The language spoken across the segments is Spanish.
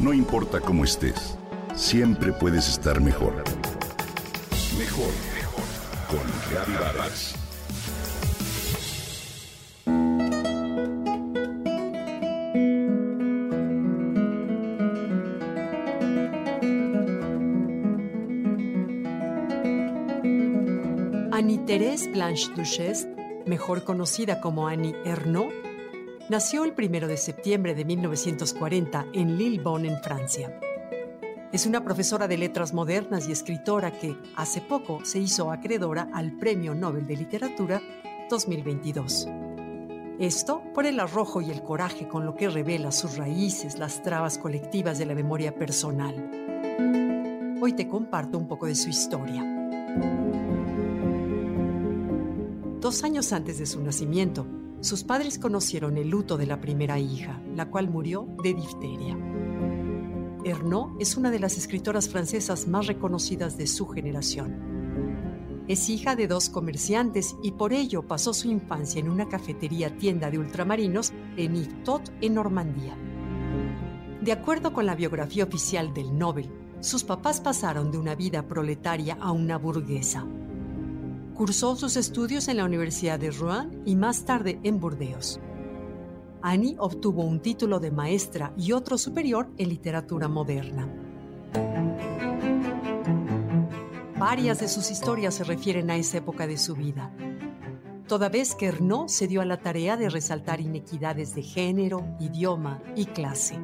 No importa cómo estés, siempre puedes estar mejor. Mejor, mejor. Con Reavivadas. Annie-Thérèse Blanche Duchesse, mejor conocida como Annie Ernaux, nació el 1 de septiembre de 1940 en Lillebonne, en Francia. Es una profesora de letras modernas y escritora que hace poco se hizo acreedora al Premio Nobel de Literatura 2022. Esto por el arrojo y el coraje con lo que revela sus raíces, las trabas colectivas de la memoria personal. Hoy te comparto un poco de su historia. Dos años antes de su nacimiento, sus padres conocieron el luto de la primera hija, la cual murió de difteria. Ernaud es una de las escritoras francesas más reconocidas de su generación. Es hija de dos comerciantes y por ello pasó su infancia en una cafetería tienda de ultramarinos en Yvetot, en Normandía. De acuerdo con la biografía oficial del Nobel, sus papás pasaron de una vida proletaria a una burguesa. Cursó sus estudios en la Universidad de Rouen y más tarde en Burdeos. Annie obtuvo un título de maestra y otro superior en literatura moderna. Varias de sus historias se refieren a esa época de su vida, toda vez que Ernaud se dio a la tarea de resaltar inequidades de género, idioma y clase.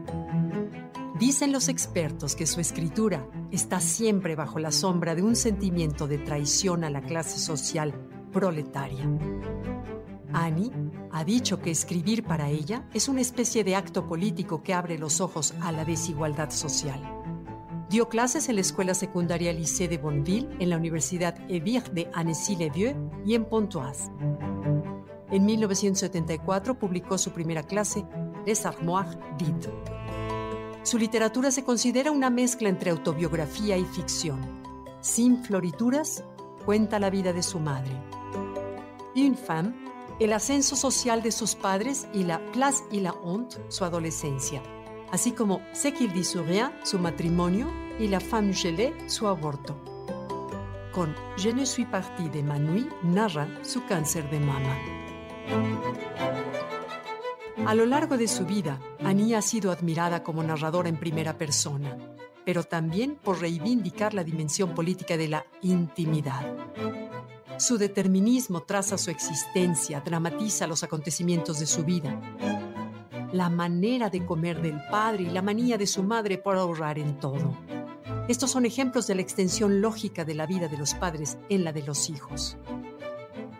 Dicen los expertos que su escritura está siempre bajo la sombra de un sentimiento de traición a la clase social proletaria. Annie ha dicho que escribir para ella es una especie de acto político que abre los ojos a la desigualdad social. Dio clases en la escuela secundaria Lycée de Bonneville, en la Universidad Evire de Annecy-le-Vieux y en Pontoise. En 1974 publicó su primera clase, Les Armoires Vides. Su literatura se considera una mezcla entre autobiografía y ficción. Sin florituras, cuenta la vida de su madre. Femme, el ascenso social de sus padres y la place y la honte, su adolescencia, así como Ce qu'il dit sur rien, su matrimonio, y La femme gelée, su aborto. Con Je ne suis partie de Manui narra su cáncer de mama. A lo largo de su vida, Annie ha sido admirada como narradora en primera persona, pero también por reivindicar la dimensión política de la intimidad. Su determinismo traza su existencia, dramatiza los acontecimientos de su vida. La manera de comer del padre y la manía de su madre por ahorrar en todo. Estos son ejemplos de la extensión lógica de la vida de los padres en la de los hijos.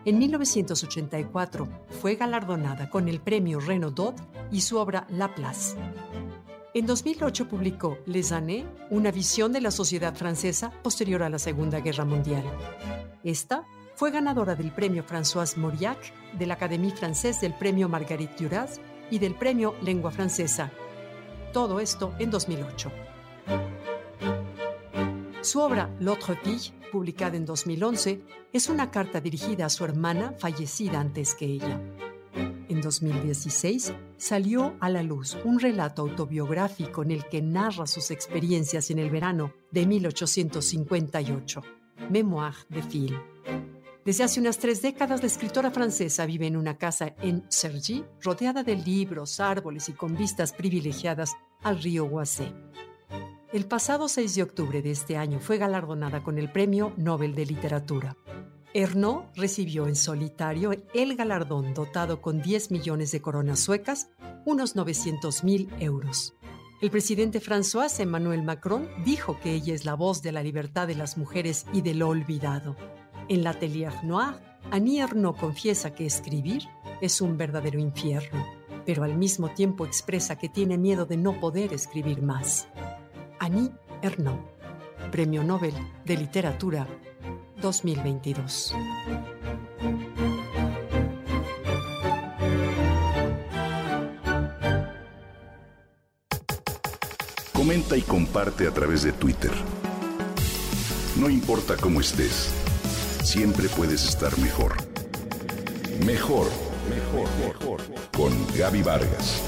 En 1984 fue galardonada con el premio Renaudot y su obra La Place. En 2008 publicó Les Années, una visión de la sociedad francesa posterior a la Segunda Guerra Mundial. Esta fue ganadora del premio François Mauriac, de la Académie Française del premio Marguerite Duras y del premio Lengua Francesa. Todo esto en 2008. Su obra L'autre publicada en 2011, es una carta dirigida a su hermana fallecida antes que ella. En 2016 salió a la luz un relato autobiográfico en el que narra sus experiencias en el verano de 1858, Mémoire de Phil. Desde hace unas tres décadas, la escritora francesa vive en una casa en Cergy, rodeada de libros, árboles y con vistas privilegiadas al río Oise. El pasado 6 de octubre de este año fue galardonada con el Premio Nobel de Literatura. Ernaud recibió en solitario el galardón dotado con 10 millones de coronas suecas, unos 900 mil euros. El presidente François Emmanuel Macron dijo que ella es la voz de la libertad de las mujeres y de lo olvidado. En la Atelier Noir, Annie Ernaux confiesa que escribir es un verdadero infierno, pero al mismo tiempo expresa que tiene miedo de no poder escribir más. Annie Ernaux, Premio Nobel de Literatura 2022. Comenta y comparte a través de Twitter. No importa cómo estés, siempre puedes estar mejor. Mejor, mejor, mejor. Con Gaby Vargas.